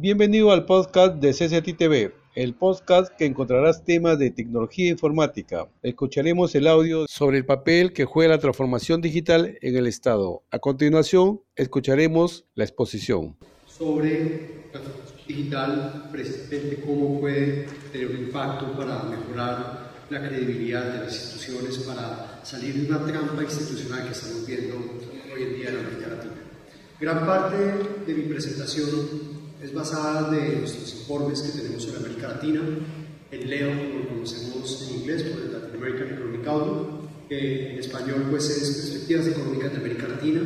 Bienvenido al podcast de CCT TV, el podcast que encontrarás temas de tecnología informática. Escucharemos el audio sobre el papel que juega la transformación digital en el Estado. A continuación, escucharemos la exposición. Sobre la digital, precisamente cómo puede tener un impacto para mejorar la credibilidad de las instituciones, para salir de una trampa institucional que estamos viendo hoy en día en América Latina. Gran parte de mi presentación es basada de nuestros informes que tenemos sobre América Latina, el LEO, como lo conocemos en inglés por el Latin American Economic Outlook, que en español pues es Perspectivas Económicas de América Latina.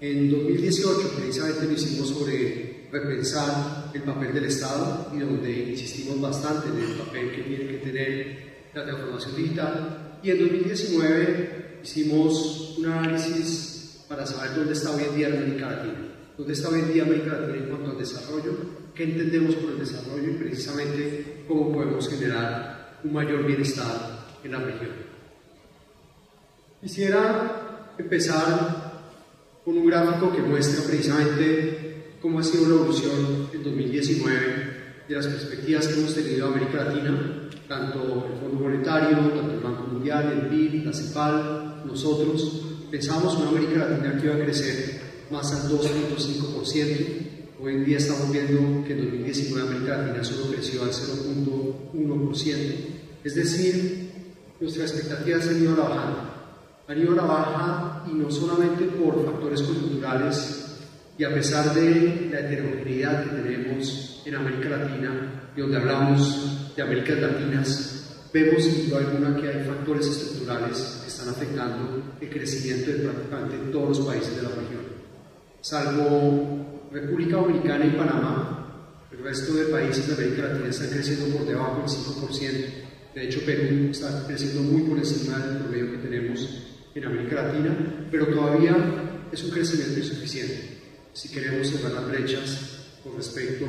En 2018 precisamente lo hicimos sobre repensar el papel del Estado y donde insistimos bastante en el papel que tiene que tener la transformación digital. Y en 2019 hicimos un análisis para saber dónde está hoy en día América Latina dónde está hoy en día América Latina en cuanto al desarrollo, qué entendemos por el desarrollo y precisamente cómo podemos generar un mayor bienestar en la región. Quisiera empezar con un gráfico que muestra precisamente cómo ha sido la evolución en 2019 de las perspectivas que hemos tenido en América Latina, tanto el Fondo Monetario, tanto el Banco Mundial, el BID, la CEPAL, nosotros. Pensamos una América Latina que iba a crecer más al 2.5%. Hoy en día estamos viendo que en 2019 América Latina solo creció al 0.1%. Es decir, nuestras expectativas han ido a la baja. Han ido a la baja y no solamente por factores culturales y a pesar de la heterogeneidad que tenemos en América Latina, y donde hablamos de Américas Latinas, vemos sin duda alguna que hay factores estructurales que están afectando el crecimiento de prácticamente todos los países de la región salvo República Dominicana y Panamá, el resto de países de América Latina están creciendo por debajo del 5%. De hecho, Perú está creciendo muy por encima del promedio que tenemos en América Latina, pero todavía es un crecimiento insuficiente. Si queremos cerrar las brechas con respecto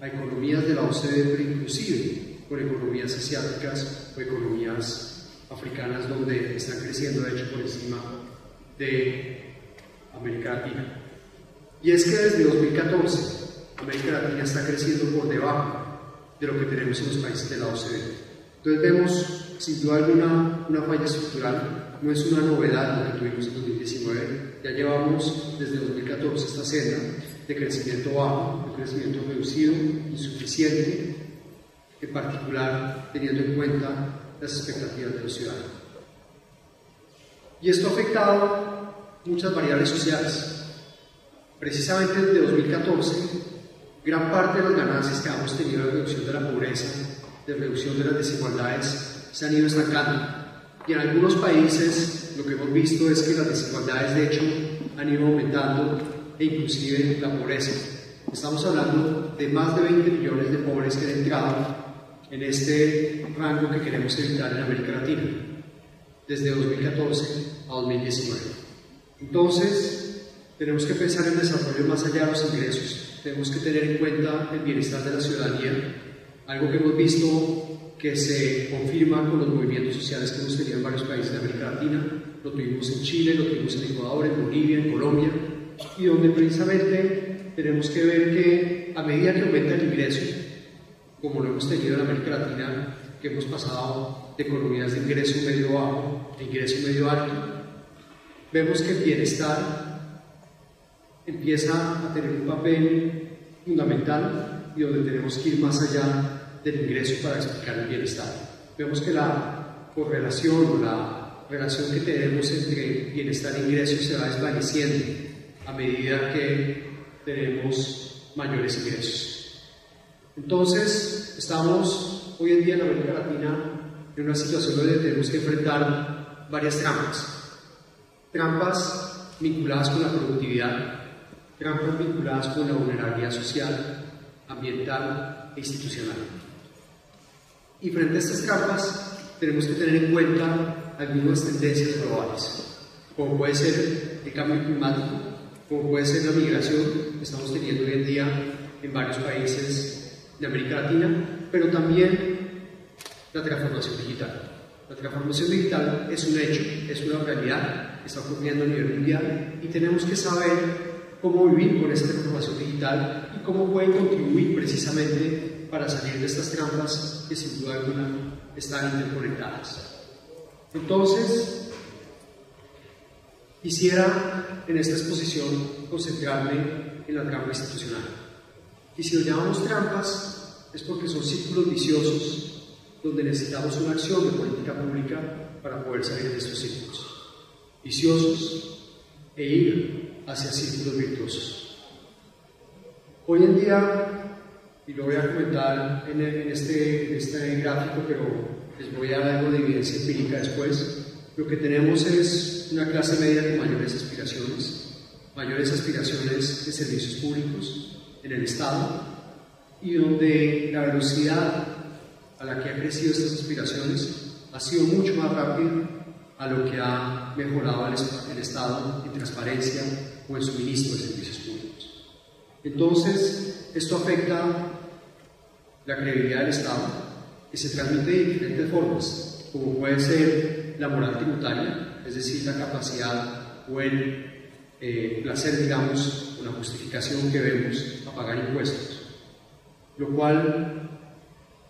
a economías de la OCDE, pero inclusive con economías asiáticas o economías africanas donde están creciendo, de hecho, por encima de América Latina. Y es que desde 2014 América Latina está creciendo por debajo de lo que tenemos en los países de la OCDE. Entonces vemos sin duda alguna una falla estructural, no es una novedad lo que tuvimos en 2019, ya llevamos desde 2014 esta senda de crecimiento bajo, de crecimiento reducido, insuficiente, en particular teniendo en cuenta las expectativas de los ciudadanos. Y esto ha afectado muchas variables sociales, Precisamente desde 2014, gran parte de las ganancias que hemos tenido de reducción de la pobreza, de reducción de las desigualdades, se han ido estancando. Y en algunos países lo que hemos visto es que las desigualdades de hecho han ido aumentando e inclusive la pobreza. Estamos hablando de más de 20 millones de pobres que han entrado en este rango que queremos evitar en América Latina, desde 2014 a 2019. Entonces, tenemos que pensar en desarrollo más allá de los ingresos. Tenemos que tener en cuenta el bienestar de la ciudadanía, algo que hemos visto que se confirma con los movimientos sociales que hemos tenido en varios países de América Latina. Lo tuvimos en Chile, lo tuvimos en Ecuador, en Bolivia, en Colombia, y donde precisamente tenemos que ver que a medida que aumenta el ingreso, como lo hemos tenido en América Latina, que hemos pasado de economías de ingreso medio bajo a ingreso medio alto, vemos que el bienestar empieza a tener un papel fundamental y donde tenemos que ir más allá del ingreso para explicar el bienestar. Vemos que la correlación o la relación que tenemos entre bienestar e ingreso se va desvaneciendo a medida que tenemos mayores ingresos. Entonces, estamos hoy en día en América Latina en una situación donde tenemos que enfrentar varias trampas. Trampas vinculadas con la productividad, trampas vinculadas con la vulnerabilidad social, ambiental e institucional. Y frente a estas trampas tenemos que tener en cuenta algunas tendencias globales, como puede ser el cambio climático, como puede ser la migración que estamos teniendo hoy en día en varios países de América Latina, pero también la transformación digital. La transformación digital es un hecho, es una realidad, está ocurriendo a nivel mundial y tenemos que saber cómo vivir con esta transformación digital y cómo pueden contribuir precisamente para salir de estas trampas que sin duda alguna están interconectadas. Entonces, quisiera en esta exposición concentrarme en la trampa institucional. Y si lo llamamos trampas, es porque son círculos viciosos donde necesitamos una acción de política pública para poder salir de estos círculos viciosos e ir hacia círculos virtuosos. Hoy en día, y lo voy a comentar en, este, este gráfico, pero les voy a dar algo de evidencia empírica después, lo que tenemos es una clase media con mayores aspiraciones, mayores aspiraciones de servicios públicos en el Estado, y donde la velocidad a la que han crecido estas aspiraciones ha sido mucho más rápida a lo que ha mejorado el, el Estado en transparencia o en suministro de servicios públicos. Entonces, esto afecta la credibilidad del Estado, que se transmite de diferentes formas, como puede ser la moral tributaria, es decir, la capacidad o el eh, placer, digamos, la justificación que vemos a pagar impuestos, lo cual,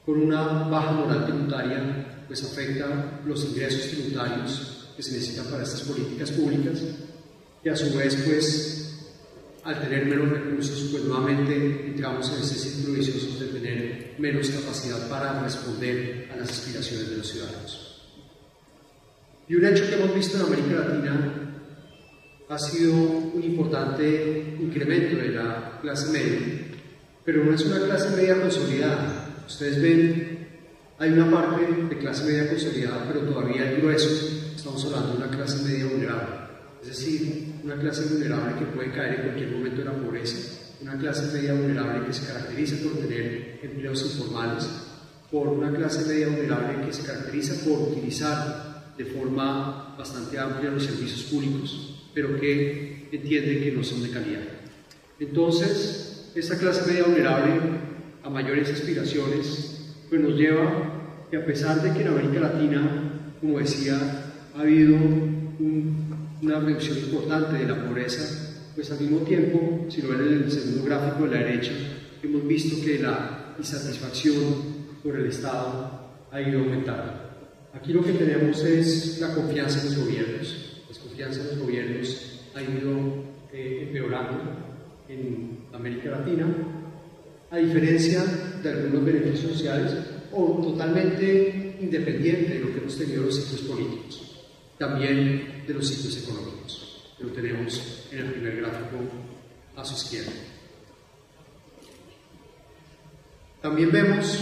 con una baja moral tributaria, pues afecta los ingresos tributarios que se necesitan para estas políticas públicas y a su vez, pues, al tener menos recursos, pues nuevamente entramos en ese círculo vicioso de tener menos capacidad para responder a las aspiraciones de los ciudadanos. Y un hecho que hemos visto en América Latina ha sido un importante incremento de la clase media, pero no es una clase media consolidada. Ustedes ven, hay una parte de clase media consolidada, pero todavía el grueso, estamos hablando de una clase media vulnerable. Es decir, una clase vulnerable que puede caer en cualquier momento de la pobreza, una clase media vulnerable que se caracteriza por tener empleos informales, por una clase media vulnerable que se caracteriza por utilizar de forma bastante amplia los servicios públicos, pero que entienden que no son de calidad. Entonces, esta clase media vulnerable a mayores aspiraciones, pues nos lleva que a pesar de que en América Latina, como decía, ha habido una reducción importante de la pobreza, pues al mismo tiempo, si lo ven en el segundo gráfico de la derecha, hemos visto que la insatisfacción por el Estado ha ido aumentando. Aquí lo que tenemos es la confianza en los gobiernos. La confianza en los gobiernos ha ido eh, empeorando en América Latina, a diferencia de algunos beneficios sociales o totalmente independiente de lo que hemos tenido los ciclos políticos, también de los ciclos económicos. Lo tenemos en el primer gráfico a su izquierda. También vemos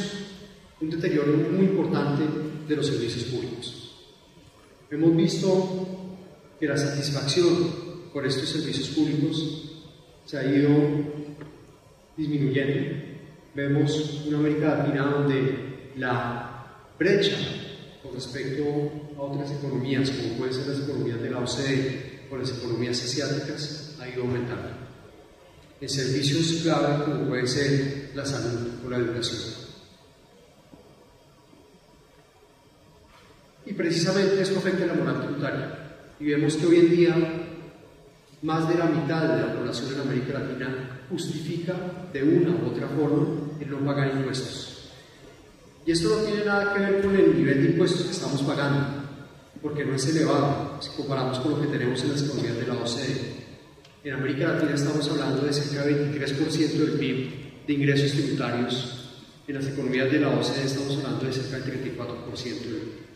un deterioro muy importante de los servicios públicos. Hemos visto que la satisfacción por estos servicios públicos se ha ido disminuyendo. Vemos una América Latina donde la brecha con respecto a otras economías, como pueden ser las economías de la OCDE o las economías asiáticas, ha ido aumentando. En servicios clave, como puede ser la salud o la educación. Y precisamente esto afecta a la moral tributaria. Y vemos que hoy en día más de la mitad de la población en América Latina justifica de una u otra forma el no pagar impuestos. Y esto no tiene nada que ver con el nivel de impuestos que estamos pagando, porque no es elevado si comparamos con lo que tenemos en las economías de la OCDE. En América Latina estamos hablando de cerca del 23% del PIB de ingresos tributarios. En las economías de la OCDE estamos hablando de cerca del 34% del.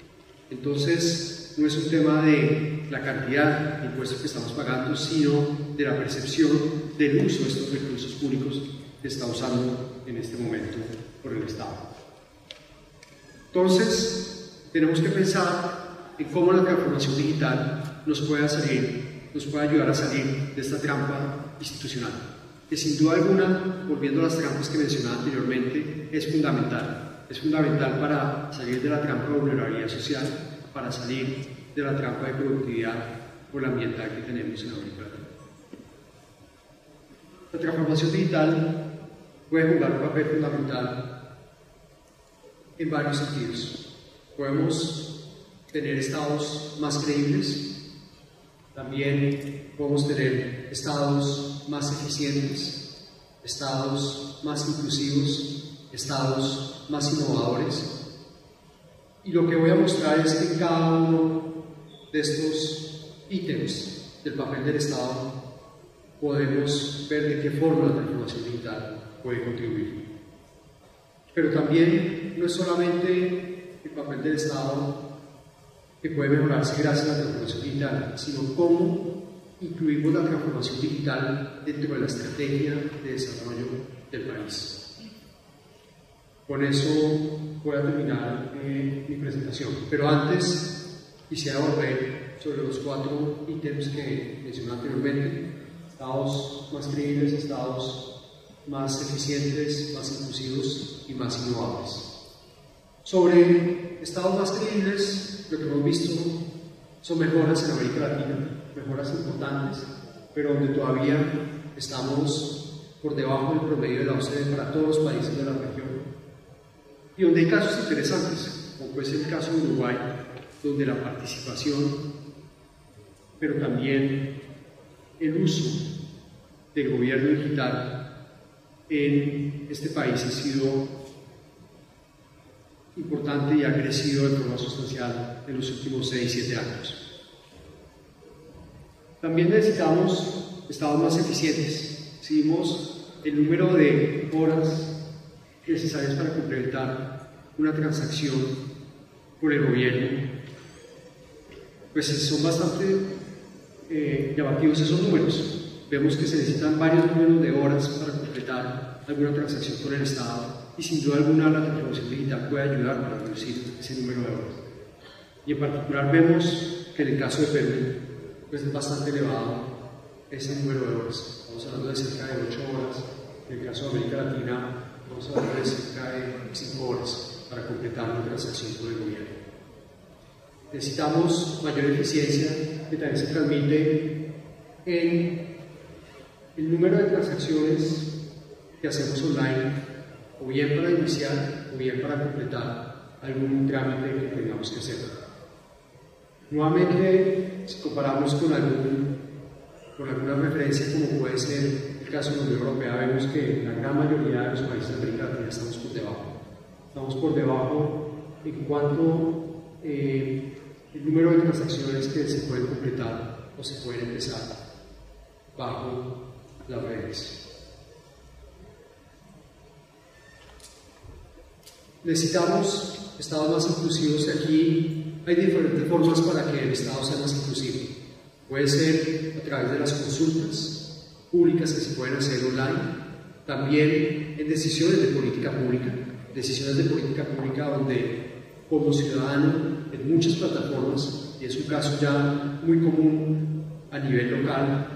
Entonces, no es un tema de la cantidad de impuestos que estamos pagando, sino de la percepción del uso de estos recursos públicos que está usando en este momento por el Estado. Entonces, tenemos que pensar en cómo la transformación digital nos puede, salir, nos puede ayudar a salir de esta trampa institucional, que sin duda alguna, volviendo a las trampas que mencionaba anteriormente, es fundamental es fundamental para salir de la trampa de vulnerabilidad social, para salir de la trampa de productividad o la ambiental que tenemos en América Latina. La transformación digital puede jugar un papel fundamental en varios sentidos. Podemos tener estados más creíbles, También podemos tener estados más eficientes, estados más inclusivos, estados más innovadores. Y lo que voy a mostrar es que cada uno de estos ítems del papel del Estado podemos ver de qué forma la transformación digital puede contribuir. Pero también no es solamente el papel del Estado que puede mejorarse gracias a la transformación digital, sino cómo incluimos la transformación digital dentro de la estrategia de desarrollo del país. Con eso voy a terminar eh, mi presentación, pero antes quisiera volver sobre los cuatro ítems que mencioné anteriormente, estados más creíbles, estados más eficientes, más inclusivos y más innovables. Sobre estados más creíbles, lo que hemos visto son mejoras en América Latina, mejoras importantes, pero donde todavía estamos por debajo del promedio de la OCDE para todos los países de la región. Y donde hay casos interesantes, como ser el caso de Uruguay, donde la participación, pero también el uso del gobierno digital en este país ha sido importante y ha crecido de forma sustancial en los últimos 6-7 años. También necesitamos estados más eficientes. Si vimos el número de horas necesarias para completar una transacción por el gobierno, pues son bastante eh, llamativos esos números. Vemos que se necesitan varios números de horas para completar alguna transacción con el Estado y sin duda alguna la transformación digital puede ayudar para reducir ese número de horas. Y en particular vemos que en el caso de Perú pues es bastante elevado ese número de horas. Estamos hablando de cerca de 8 horas. En el caso de América Latina estamos hablando de cerca de 5 horas para completar una transacción con el gobierno. Necesitamos mayor eficiencia que también se transmite en el número de transacciones que hacemos online o bien para iniciar o bien para completar algún trámite que tengamos que hacer. Nuevamente, si comparamos con, algún, con alguna referencia como puede ser el caso de la Unión Europea, vemos que la gran mayoría de los países de América Latina estamos por debajo. Estamos por debajo en cuanto eh, el número de transacciones que se pueden completar o se pueden empezar bajo las redes. Necesitamos estados más inclusivos y aquí hay diferentes formas para que el Estado sea más inclusivo. Puede ser a través de las consultas públicas que se pueden hacer online, también en decisiones de política pública, decisiones de política pública donde como ciudadano en muchas plataformas, y es un caso ya muy común a nivel local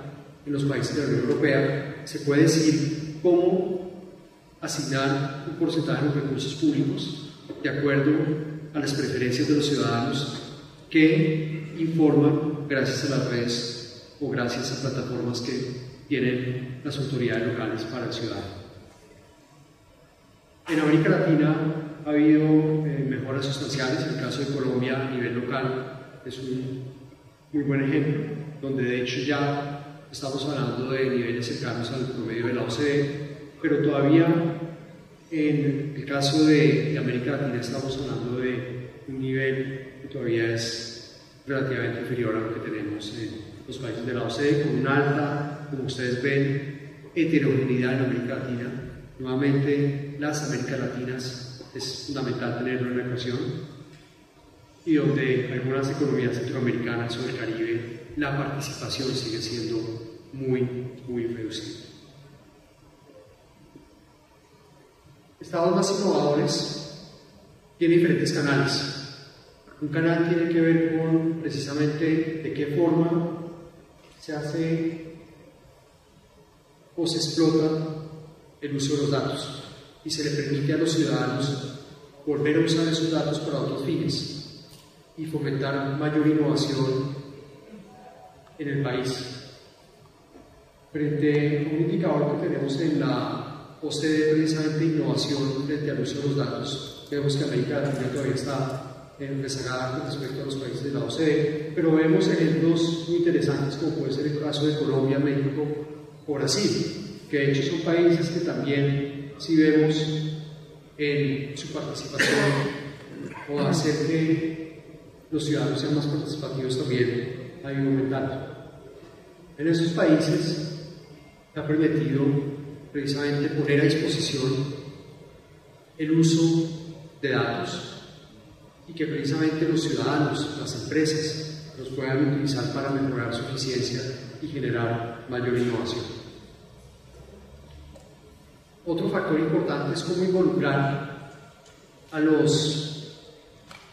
en los países de la Unión Europea, se puede decir cómo asignar un porcentaje de los recursos públicos de acuerdo a las preferencias de los ciudadanos que informan gracias a las redes o gracias a plataformas que tienen las autoridades locales para el ciudadano. En América Latina ha habido eh, mejoras sustanciales, en el caso de Colombia a nivel local es un muy buen ejemplo, donde de hecho ya estamos hablando de niveles cercanos al promedio de la OCDE, pero todavía en el caso de, América Latina estamos hablando de un nivel que todavía es relativamente inferior a lo que tenemos en los países de la OCDE, con una alta, como ustedes ven, heterogeneidad en América Latina. Nuevamente, las Américas Latinas es fundamental tenerlo en la ecuación y donde algunas economías centroamericanas o del Caribe la participación sigue siendo muy, muy reducida. Estados más innovadores tienen diferentes canales. Un canal tiene que ver con precisamente de qué forma se hace o se explota el uso de los datos y se le permite a los ciudadanos volver a usar esos datos para otros fines y fomentar mayor innovación en el país. Frente a un indicador que tenemos en la OCDE precisamente innovación frente al uso de los datos. Vemos que América Latina todavía está en rezagada con respecto a los países de la OCDE, pero vemos ejemplos muy interesantes como puede ser el caso de Colombia, México o Brasil, que de hecho son países que también si vemos en su participación o hacer que los ciudadanos sean más participativos también hay un aumentando. En esos países se ha permitido precisamente poner a disposición el uso de datos y que precisamente los ciudadanos, las empresas, los puedan utilizar para mejorar su eficiencia y generar mayor innovación. Otro factor importante es cómo involucrar a, los,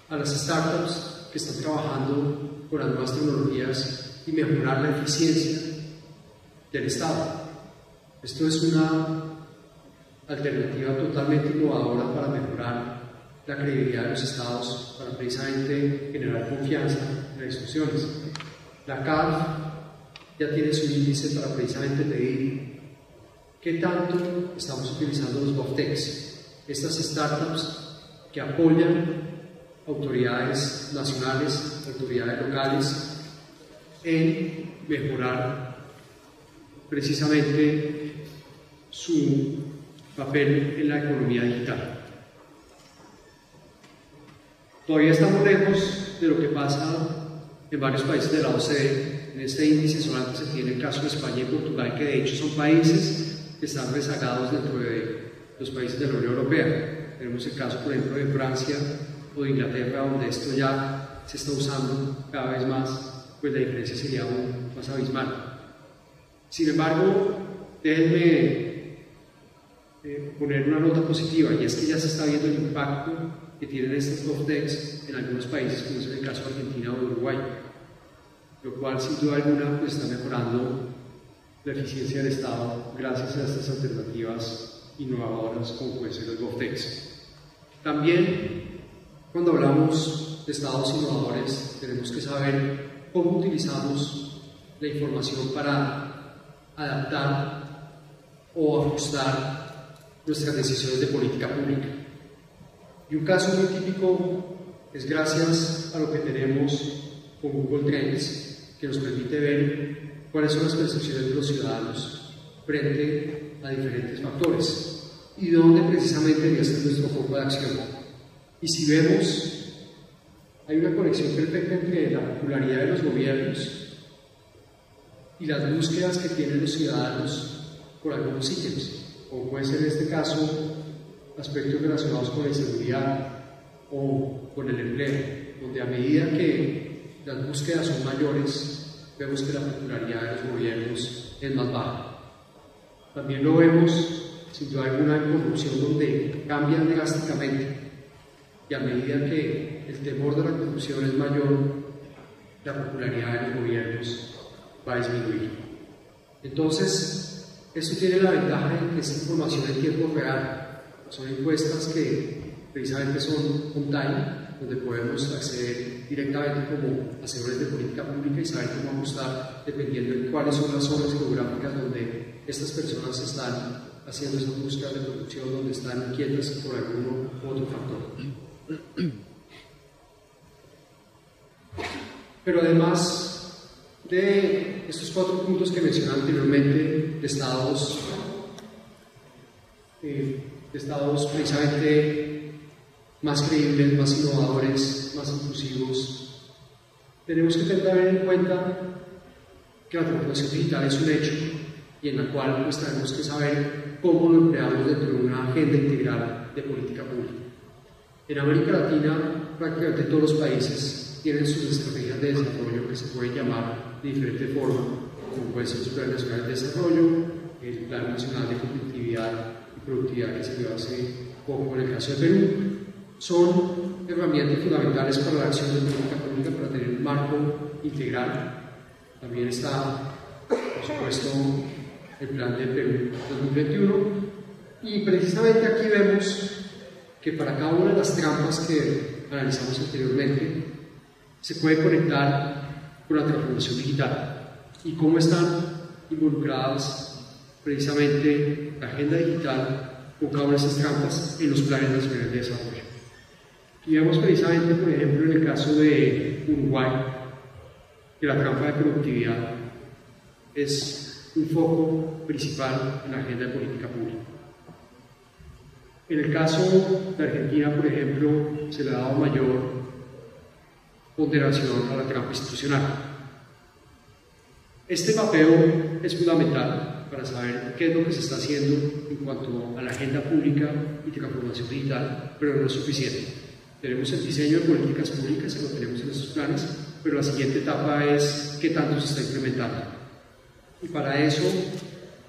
a las startups que están trabajando con las nuevas tecnologías y mejorar la eficiencia del Estado. Esto es una alternativa totalmente innovadora para mejorar la credibilidad de los estados para precisamente generar confianza en las instituciones. La CAF ya tiene su índice para precisamente medir qué tanto estamos utilizando los GovTechs, estas startups que apoyan autoridades nacionales, autoridades locales, en mejorar precisamente su papel en la economía digital. Todavía estamos lejos de lo que pasa en varios países de la OCDE. En este índice solamente se tiene el caso de España y Portugal, que de hecho son países que están rezagados dentro de los países de la Unión Europea. Tenemos el caso, por ejemplo, de Francia o de Inglaterra, donde esto ya se está usando cada vez más, pues la diferencia sería aún más abismal. Sin embargo, déjenme eh, poner una nota positiva, y es que ya se está viendo el impacto que tienen estas GovTechs en algunos países, como es el caso de Argentina o Uruguay, lo cual sin duda alguna pues, está mejorando la eficiencia del Estado gracias a estas alternativas innovadoras como pueden ser los GovTechs. También cuando hablamos de estados innovadores tenemos que saber cómo utilizamos la información para adaptar o ajustar nuestras decisiones de política pública. Y un caso muy típico es gracias a lo que tenemos con Google Trends, que nos permite ver cuáles son las percepciones de los ciudadanos frente a diferentes factores y dónde precisamente debe ser nuestro foco de acción. Y si vemos, hay una conexión perfecta entre la popularidad de los gobiernos y las búsquedas que tienen los ciudadanos por algunos ítems, como puede ser en este caso aspectos relacionados con la inseguridad o con el empleo, donde a medida que las búsquedas son mayores, vemos que la popularidad de los gobiernos es más baja. También lo vemos, sin duda alguna, en corrupción, donde cambian drásticamente y a medida que el temor de la corrupción es mayor, la popularidad de los gobiernos va a disminuir. Entonces, esto tiene la ventaja de que es información en tiempo real, son encuestas que precisamente son on-time, donde podemos acceder directamente como hacedores de política pública y saber cómo ajustar dependiendo de cuáles son las zonas geográficas donde estas personas están haciendo esa búsqueda de producción, donde están inquietas por algún otro factor. Pero además de estos cuatro puntos que mencioné anteriormente, de estados eh, estados precisamente más creíbles, más innovadores, más inclusivos. Tenemos que tener en cuenta que la transformación digital es un hecho y en la cual pues, tenemos que saber cómo lo empleamos dentro de una agenda integral de política pública. En América Latina, prácticamente todos los países tienen sus estrategias de desarrollo que se pueden llamar de diferente forma, como puede ser el Plan Nacional de Desarrollo, el Plan Nacional de Competitividad productividad que se dio hace poco en el caso de Perú, son herramientas fundamentales para la acción de política pública para tener un marco integral. También está, por supuesto, el plan de Perú 2021 y precisamente aquí vemos que para cada una de las trampas que analizamos anteriormente se puede conectar con la transformación digital y cómo están involucradas precisamente la agenda digital con cada una de esas trampas en los planes nacionales de desarrollo. Y vemos precisamente, por ejemplo, en el caso de Uruguay, que la trampa de productividad es un foco principal en la agenda de política pública. En el caso de Argentina, por ejemplo, se le ha dado mayor ponderación a la trampa institucional. Este papel es fundamental para saber qué es lo que se está haciendo en cuanto a la agenda pública y transformación digital, pero no es suficiente. Tenemos el diseño de políticas públicas, que lo tenemos en nuestros planes, pero la siguiente etapa es qué tanto se está implementando. Y para eso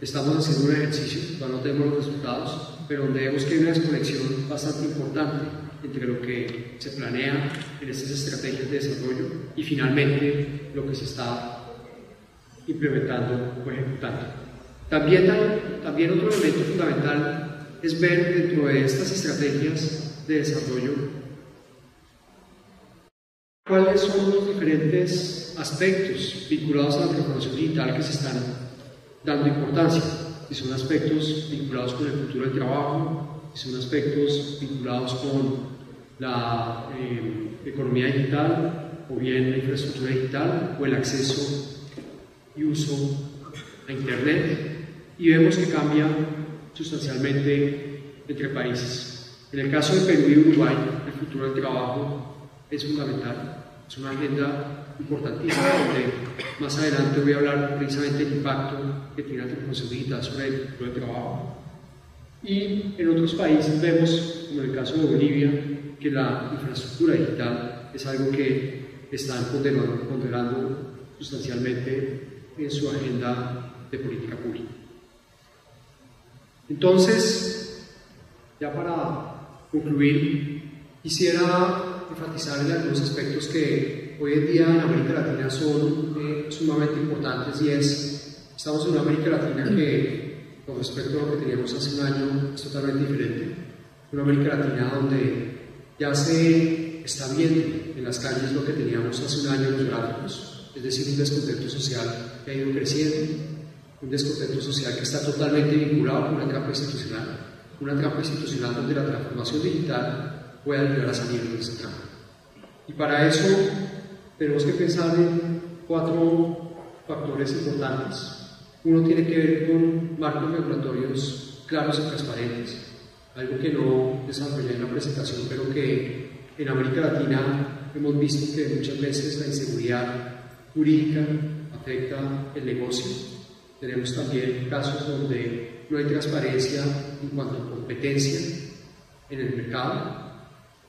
estamos haciendo un ejercicio, todavía no tenemos los resultados, pero donde vemos que hay una desconexión bastante importante entre lo que se planea en estas estrategias de desarrollo y finalmente lo que se está implementando o ejecutando. También, también otro elemento fundamental es ver dentro de estas estrategias de desarrollo cuáles son los diferentes aspectos vinculados a la transformación digital que se están dando importancia si son aspectos vinculados con el futuro del trabajo, si son aspectos vinculados con la eh, economía digital o bien la infraestructura digital o el acceso y uso a Internet y vemos que cambia sustancialmente entre países. En el caso de Perú y Uruguay, el futuro del trabajo es fundamental, es una agenda importantísima, donde más adelante voy a hablar precisamente del impacto que tiene la transformación digital sobre el futuro del trabajo. Y en otros países vemos, como en el caso de Bolivia, que la infraestructura digital es algo que están ponderando sustancialmente en su agenda de política pública. Entonces, ya para concluir, quisiera enfatizar en algunos aspectos que hoy en día en América Latina son eh, sumamente importantes y es, estamos en una América Latina que con respecto a lo que teníamos hace un año es totalmente diferente. Una América Latina donde ya se está viendo en las calles lo que teníamos hace un año en los gráficos, es decir, un descontento social que ha ido creciendo, un descontento social que está totalmente vinculado con una trampa institucional, una trampa institucional donde la transformación digital puede ayudar a salir de esa trampa. Y para eso tenemos que pensar en cuatro factores importantes. Uno tiene que ver con marcos regulatorios claros y transparentes, algo que no desarrollé en la presentación, pero que en América Latina hemos visto que muchas veces la inseguridad jurídica afecta el negocio. Tenemos también casos donde no hay transparencia en cuanto a competencia en el mercado,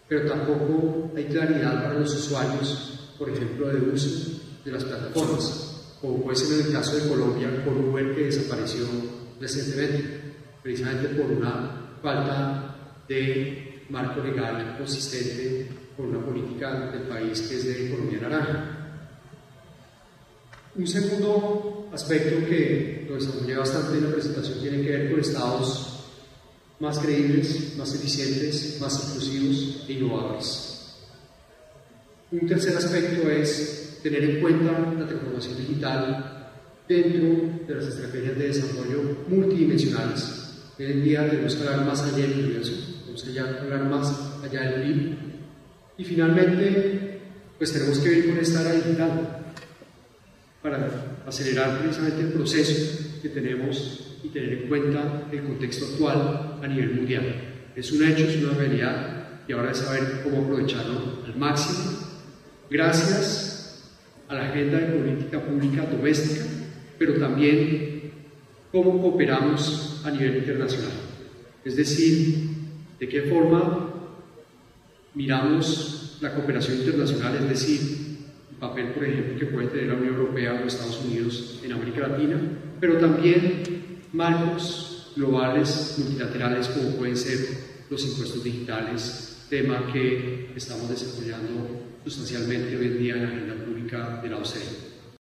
pero tampoco hay claridad para los usuarios por ejemplo, de uso de las plataformas, como puede ser en el caso de Colombia con Uber que desapareció recientemente, precisamente por una falta de marco legal consistente con una política del país que es de economía naranja. Un segundo aspecto que lo desarrollé bastante en la presentación tiene que ver con estados más creíbles, más eficientes, más inclusivos e innovadores. Un tercer aspecto es tener en cuenta la transformación digital dentro de las estrategias de desarrollo multidimensionales. Hoy en día tenemos que hablar más allá del universo, tenemos que hablar más allá del PIB. Y finalmente, pues tenemos que ir con esta área digital para acelerar precisamente el proceso que tenemos y tener en cuenta el contexto actual a nivel mundial. Es un hecho, es una realidad y ahora es saber cómo aprovecharlo al máximo gracias a la agenda de política pública doméstica, pero también cómo cooperamos a nivel internacional. Es decir, de qué forma miramos la cooperación internacional, es decir, el papel, por ejemplo, que puede tener la Unión Europea o Estados Unidos en América Latina, pero también marcos globales multilaterales como pueden ser los impuestos digitales, tema que estamos desarrollando sustancialmente hoy en día en la agenda pública de la OCDE.